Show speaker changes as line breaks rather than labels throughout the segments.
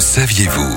saviez-vous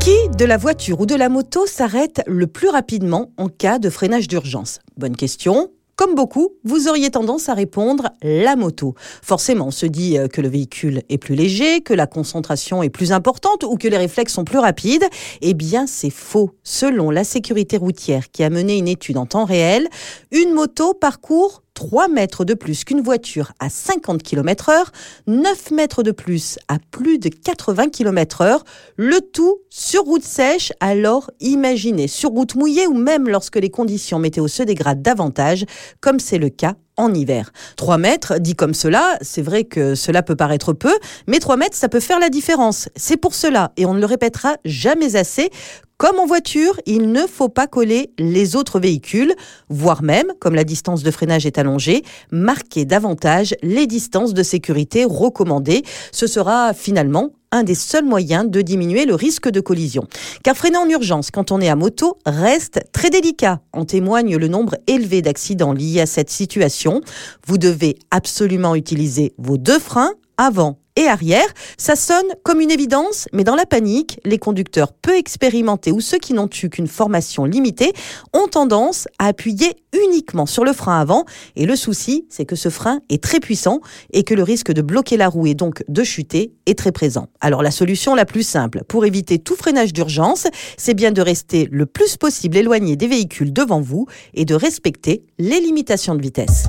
Qui de la voiture ou de la moto s'arrête le plus rapidement en cas de freinage d'urgence? Bonne question. Comme beaucoup, vous auriez tendance à répondre la moto. Forcément, on se dit euh, que le véhicule est plus léger, que la concentration est plus importante ou que les réflexes sont plus rapides. Eh bien, c'est faux. Selon la sécurité routière qui a mené une étude en temps réel, une moto parcourt 3 mètres de plus qu'une voiture à 50 km heure, 9 mètres de plus à plus de 80 km heure, le tout sur route sèche, alors imaginez sur route mouillée ou même lorsque les conditions météo se dégradent davantage, comme c'est le cas en hiver. 3 mètres, dit comme cela, c'est vrai que cela peut paraître peu, mais 3 mètres, ça peut faire la différence. C'est pour cela, et on ne le répétera jamais assez, comme en voiture, il ne faut pas coller les autres véhicules, voire même, comme la distance de freinage est allongée, marquer davantage les distances de sécurité recommandées. Ce sera finalement un des seuls moyens de diminuer le risque de collision. Car freiner en urgence quand on est à moto reste très délicat. En témoigne le nombre élevé d'accidents liés à cette situation. Vous devez absolument utiliser vos deux freins avant et arrière. Ça sonne comme une évidence, mais dans la panique, les conducteurs peu expérimentés ou ceux qui n'ont eu qu'une formation limitée ont tendance à appuyer uniquement sur le frein avant. Et le souci, c'est que ce frein est très puissant et que le risque de bloquer la roue et donc de chuter est très présent. Alors la solution la plus simple pour éviter tout freinage d'urgence, c'est bien de rester le plus possible éloigné des véhicules devant vous et de respecter les limitations de vitesse.